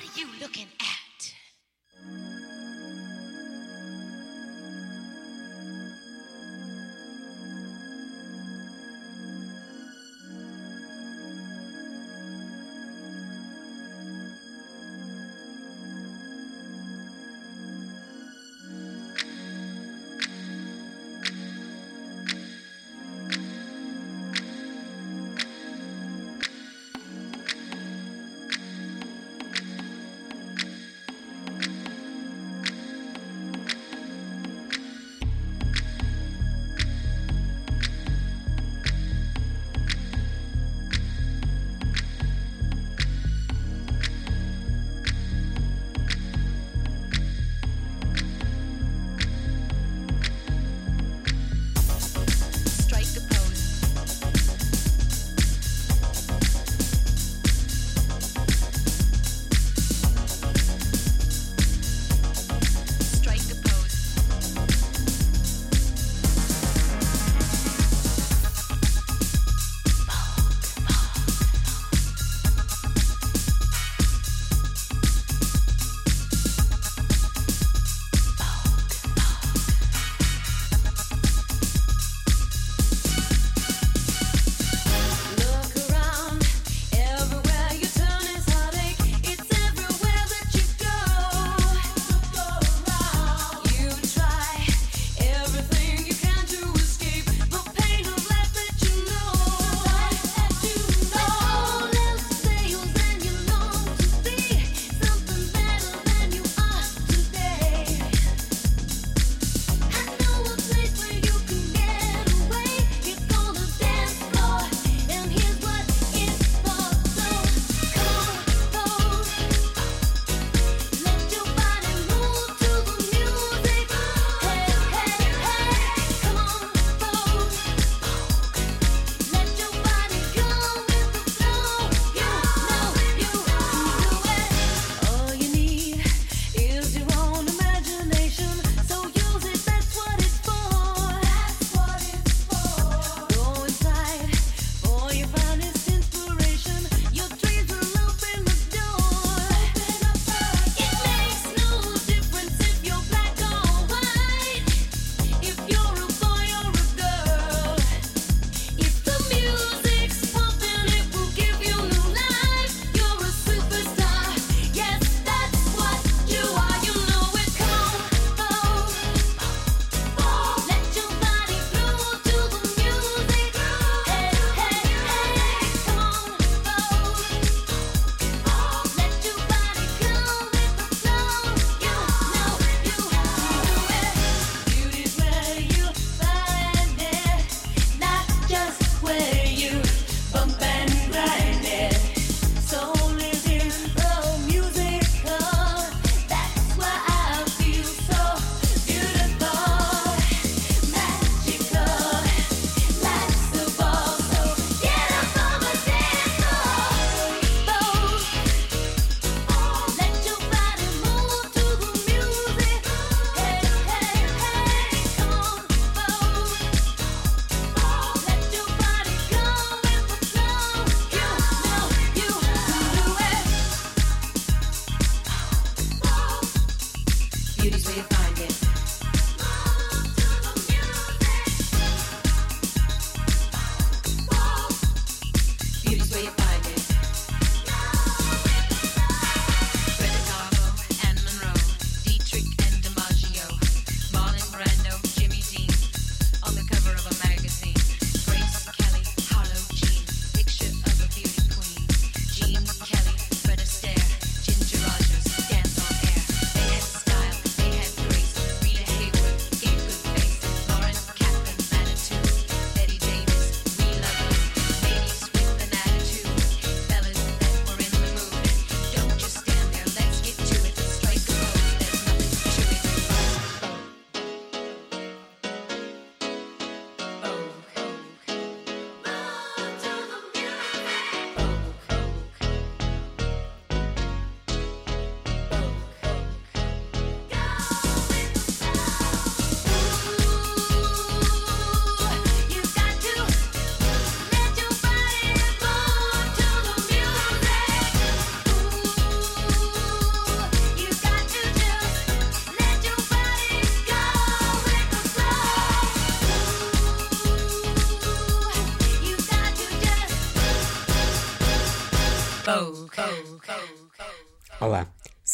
What are you looking at?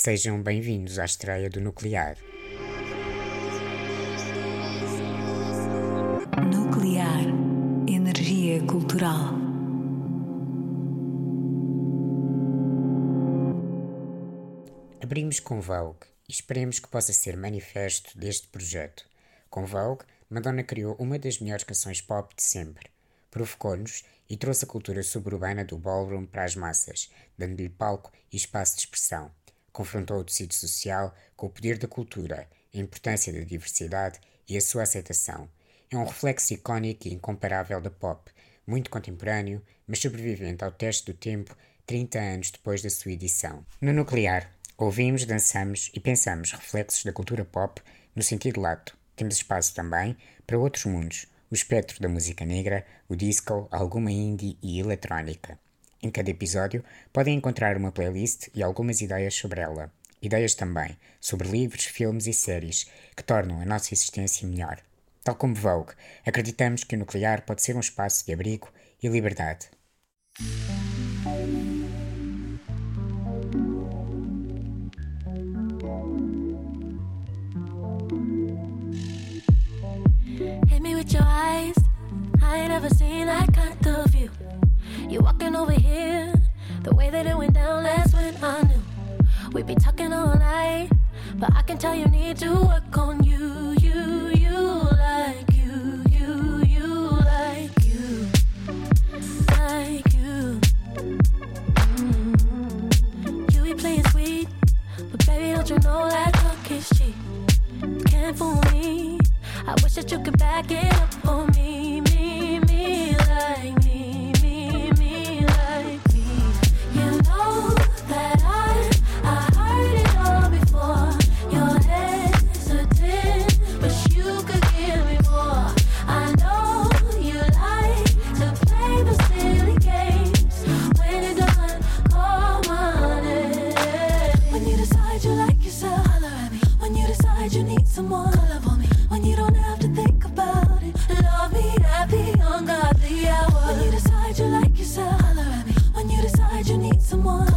Sejam bem-vindos à estreia do Nuclear. Nuclear Energia Cultural. Abrimos com Vogue e esperemos que possa ser manifesto deste projeto. Com Vogue, Madonna criou uma das melhores canções pop de sempre. Provocou-nos e trouxe a cultura suburbana do ballroom para as massas, dando-lhe palco e espaço de expressão. Confrontou o tecido social com o poder da cultura, a importância da diversidade e a sua aceitação. É um reflexo icónico e incomparável da pop, muito contemporâneo, mas sobrevivente ao teste do tempo 30 anos depois da sua edição. No Nuclear, ouvimos, dançamos e pensamos reflexos da cultura pop no sentido lato. Temos espaço também para outros mundos, o espectro da música negra, o disco, alguma indie e eletrónica. Em cada episódio podem encontrar uma playlist e algumas ideias sobre ela. Ideias também sobre livros, filmes e séries que tornam a nossa existência melhor. Tal como Vogue, acreditamos que o nuclear pode ser um espaço de abrigo e liberdade. Hit me with your eyes. I ain't ever seen that kind of. You walking over here, the way that it went down last when I knew we'd be talking all night. But I can tell you need to work on you, you, you like you, you, you like you, like you. Mm. You be playing sweet, but baby, don't you know that talk is cheap? Can't fool me. I wish that you could back it up for me, you need someone,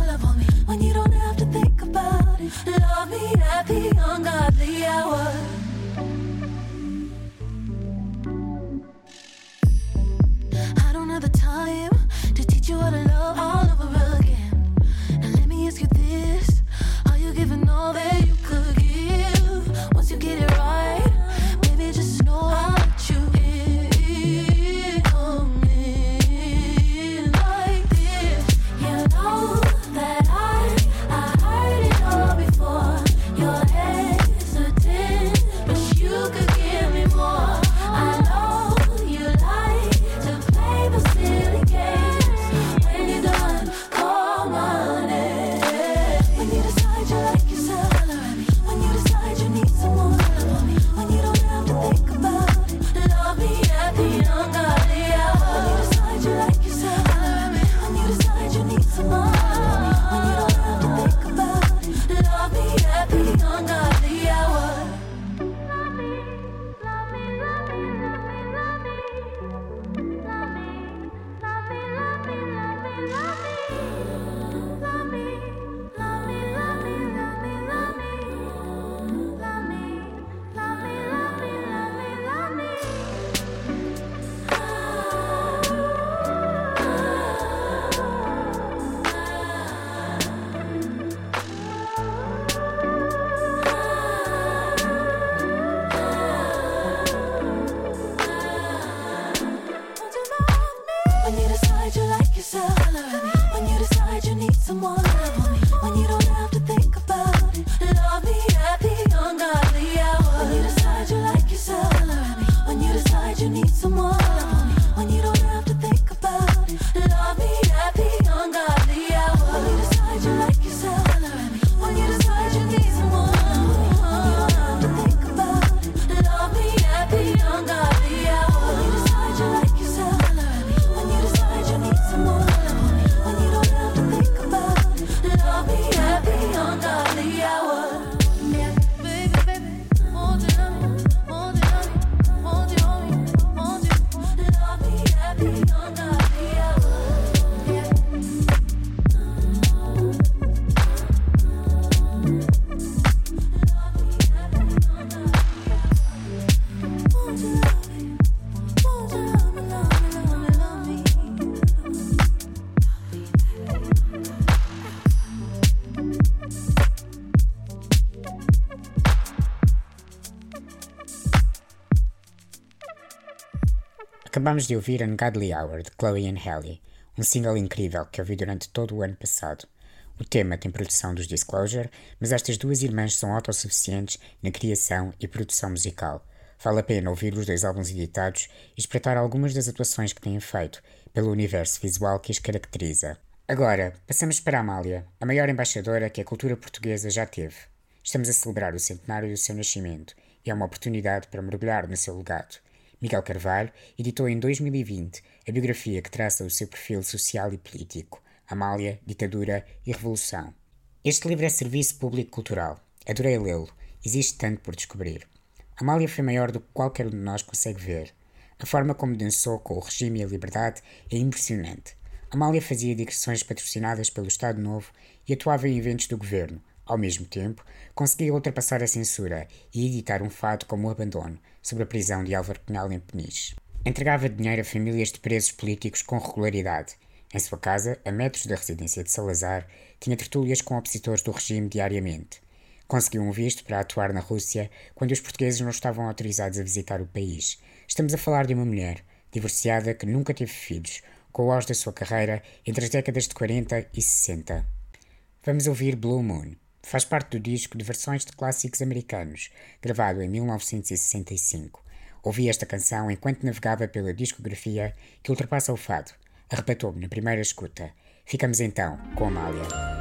Acabamos de ouvir Ungodly Hour de Chloe and Halle, um single incrível que ouvi durante todo o ano passado. O tema tem produção dos Disclosure, mas estas duas irmãs são autossuficientes na criação e produção musical. Vale a pena ouvir os dois álbuns editados e espreitar algumas das atuações que têm feito pelo universo visual que as caracteriza. Agora, passamos para a Amália, a maior embaixadora que a cultura portuguesa já teve. Estamos a celebrar o centenário do seu nascimento e é uma oportunidade para mergulhar no seu legado. Miguel Carvalho editou em 2020 a biografia que traça o seu perfil social e político, Amália, Ditadura e Revolução. Este livro é serviço público cultural. Adorei lê-lo. Existe tanto por descobrir. Amália foi maior do que qualquer um de nós consegue ver. A forma como dançou com o regime e a liberdade é impressionante. Amália fazia digressões patrocinadas pelo Estado Novo e atuava em eventos do governo, ao mesmo tempo, conseguia ultrapassar a censura e editar um fado como o Abandono, sobre a prisão de Álvaro Penal em Peniche. Entregava dinheiro a famílias de presos políticos com regularidade. Em sua casa, a metros da residência de Salazar, tinha tertúlias com opositores do regime diariamente. Conseguiu um visto para atuar na Rússia quando os portugueses não estavam autorizados a visitar o país. Estamos a falar de uma mulher, divorciada, que nunca teve filhos, com o auge da sua carreira entre as décadas de 40 e 60. Vamos ouvir Blue Moon. Faz parte do disco de versões de clássicos americanos, gravado em 1965. Ouvi esta canção enquanto navegava pela discografia que ultrapassa o fado. Arrebatou-me na primeira escuta. Ficamos então com Amália.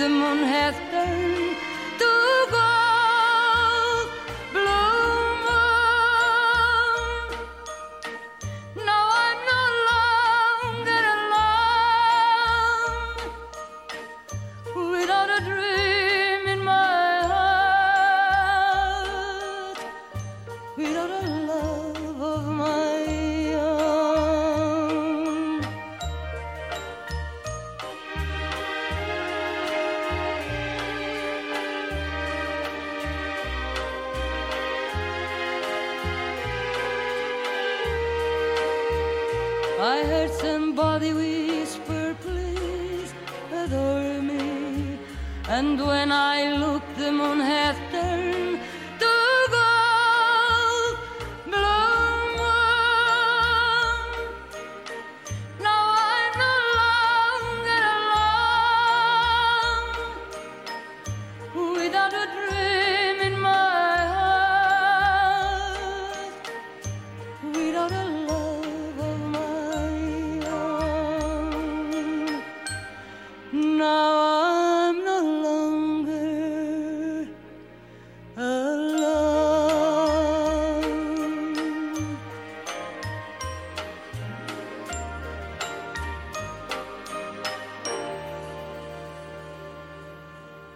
And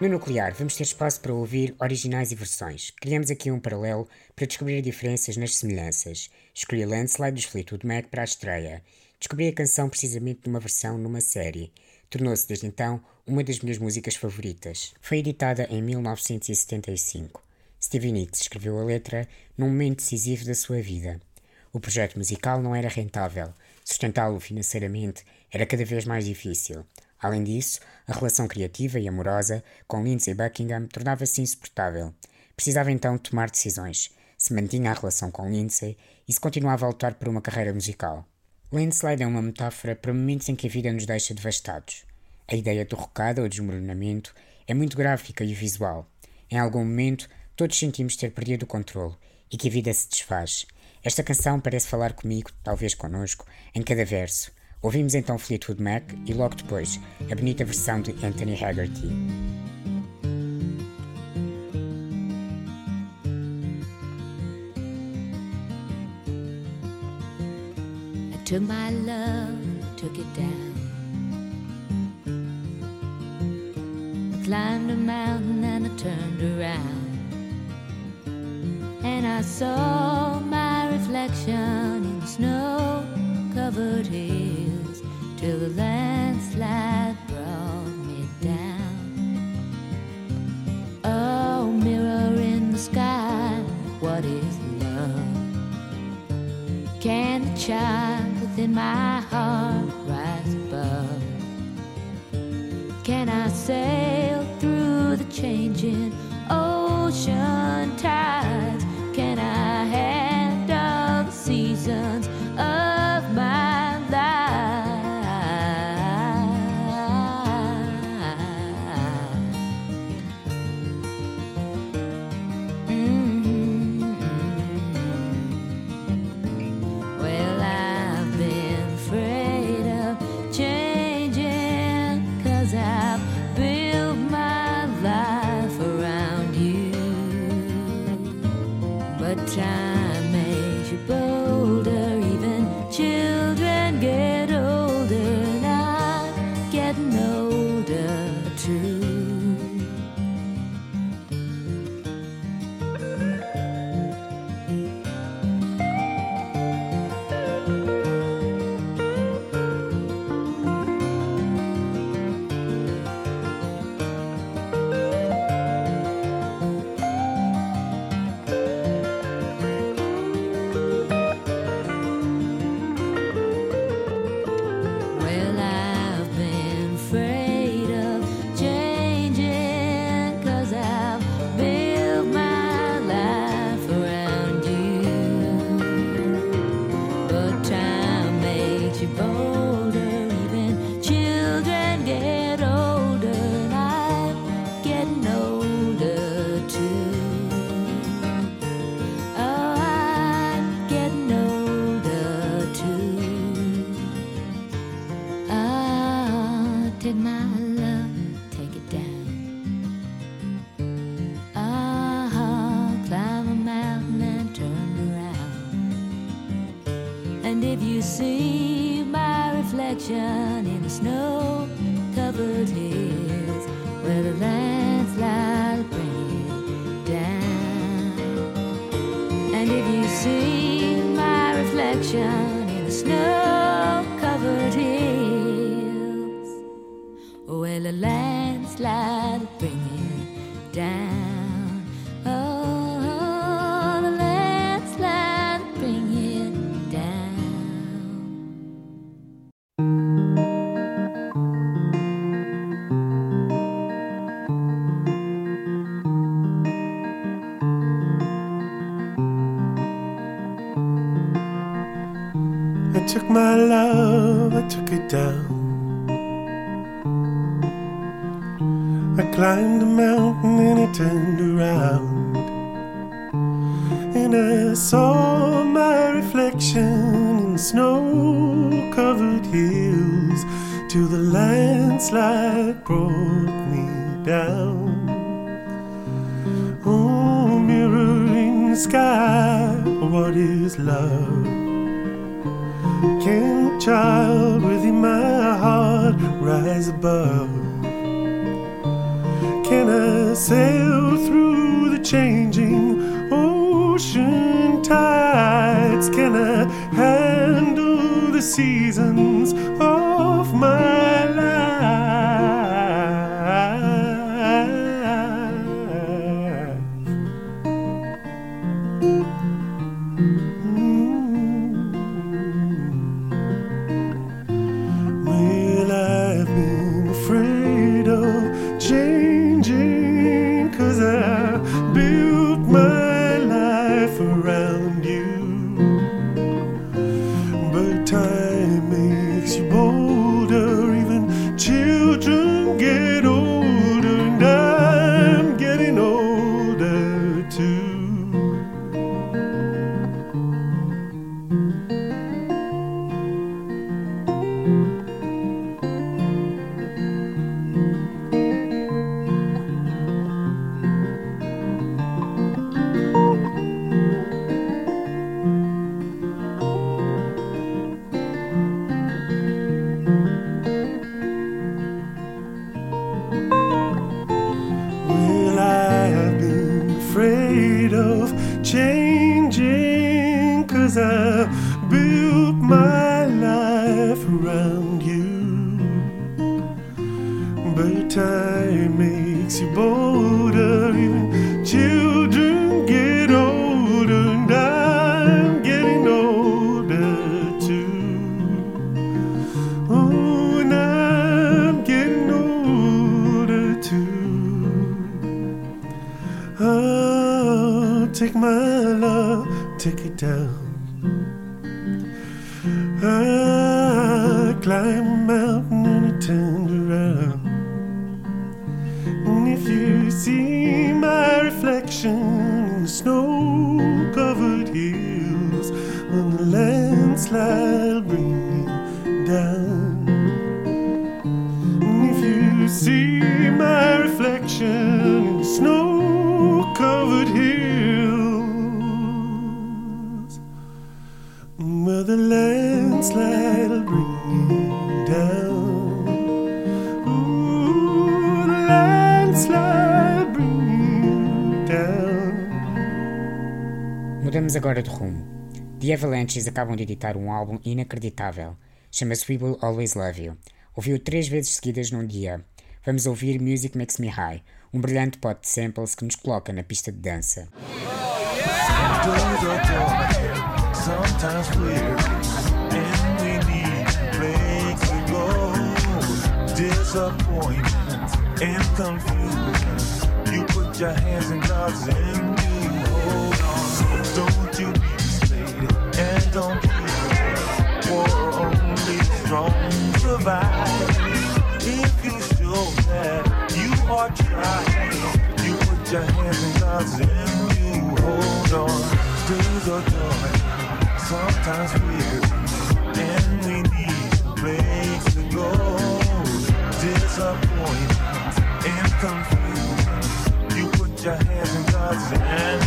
No Nuclear, vamos ter espaço para ouvir originais e versões. Criamos aqui um paralelo para descobrir diferenças nas semelhanças. Escolhi Landslide dos Fleetwood Mac para a estreia. Descobri a canção precisamente numa versão numa série. Tornou-se desde então uma das minhas músicas favoritas. Foi editada em 1975. Stevie Nicks escreveu a letra num momento decisivo da sua vida. O projeto musical não era rentável. Sustentá-lo financeiramente era cada vez mais difícil. Além disso, a relação criativa e amorosa com Lindsay Buckingham tornava-se insuportável. Precisava então tomar decisões. se mantinha a relação com Lindsay e se continuava a lutar por uma carreira musical. Landslide é uma metáfora para momentos em que a vida nos deixa devastados. A ideia de derrocada ou desmoronamento é muito gráfica e visual. Em algum momento, todos sentimos ter perdido o controle e que a vida se desfaz. Esta canção parece falar comigo, talvez connosco, em cada verso. Ouvimos então Fleetwood Mac e logo depois a bonita versão de Anthony Haggerty. I took my love, took it down. I climbed a mountain and I turned around. And I saw my reflection in snow covered hills till the landslide brought me down. Oh, mirror in the sky, what is love? Can the child within my heart rise above? Can I sail through the changing you bolder, I took my love, I took it down. I climbed a mountain and I turned around. And I saw my reflection in snow covered hills till the landslide brought me down. Oh, mirror in the sky, what is love? Can child within my heart rise above? Can I sail through the changing ocean tides? Can I handle the seasons time makes you bolder. Children get older, and I'm getting older too. Oh, and I'm getting older too. Oh, take my love, take it down. Down. If you see my reflection in snow covered hills, the landslide will bring down. Mudamos agora de rumo. The Avalanches acabam de editar um álbum inacreditável. Chama-se We Will Always Love You. Ouviu três vezes seguidas num dia. Vamos ouvir Music Makes Me High, um brilhante pot de samples que nos coloca na pista de dança. And confusion. You put your hands in God's and you hold on. Don't you be and don't your hands in God's and you hold on. Days are dark, sometimes weary, and we need a place to go. Disappointment and confusion. You put your hands in God's hand.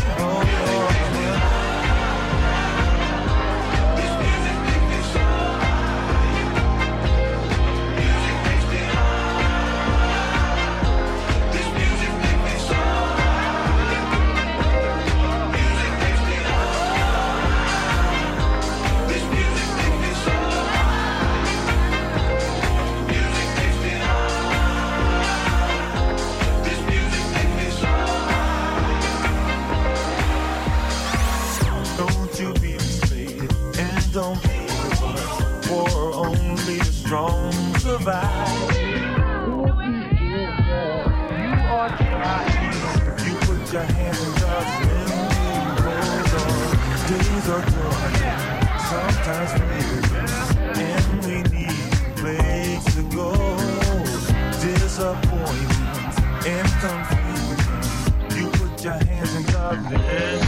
Don't for only the strong survive. You put your hands in God's. Days are dark, sometimes and we need place to go. Disappointment and confusion. You put your hands in God's hand.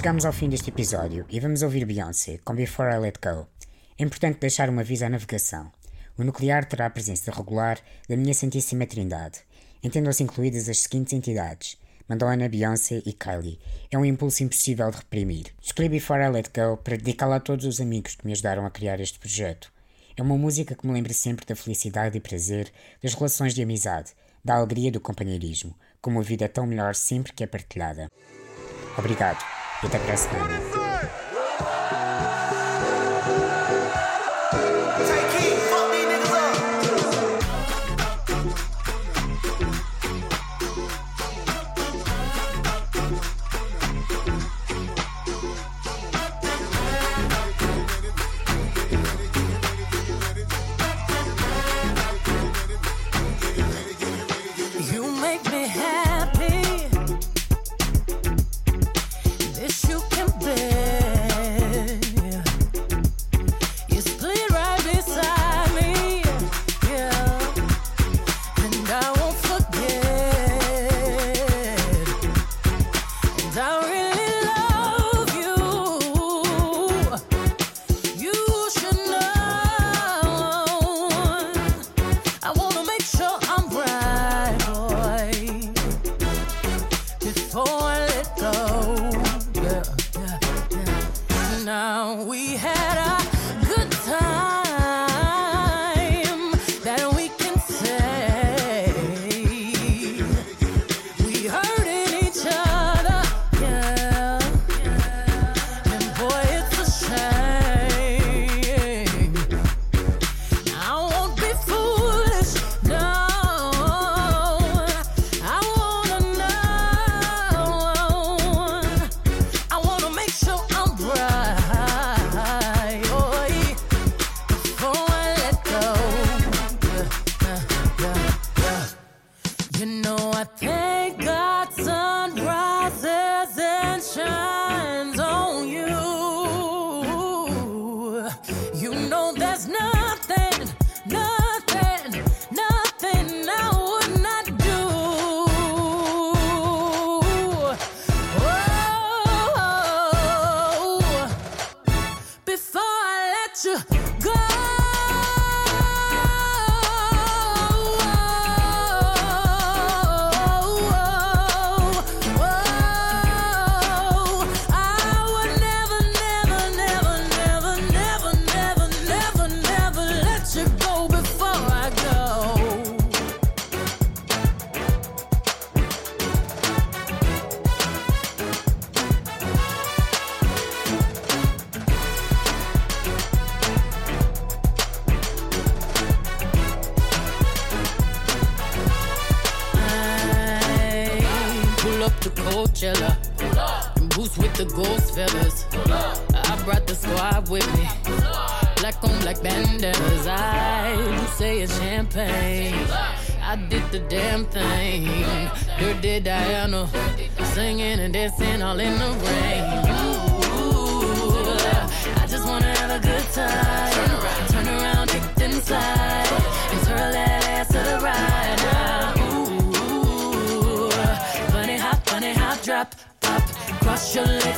Chegamos ao fim deste episódio e vamos ouvir Beyoncé com Before I Let Go. É importante deixar um aviso à navegação. O nuclear terá a presença regular da minha Santíssima Trindade. Entendam-se incluídas as seguintes entidades: Madonna, Beyoncé e Kylie. É um impulso impossível de reprimir. Escolhi Before I Let Go para dedicá-la a todos os amigos que me ajudaram a criar este projeto. É uma música que me lembra sempre da felicidade e prazer, das relações de amizade, da alegria do companheirismo, como a vida é tão melhor sempre que é partilhada. Obrigado e até a.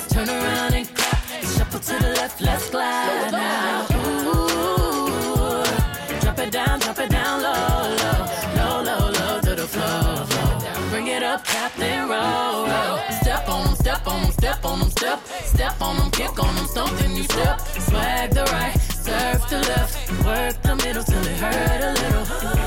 turn around and clap. Shuffle to the left, let's glide now. Ooh, drop it down, drop it down low, low, low, low, to the floor. Bring it up, Roll. Step on 'em, step on 'em, step on 'em, step, step on 'em, kick on 'em, something you step. Swag the right, serve the left, work the middle till it hurt a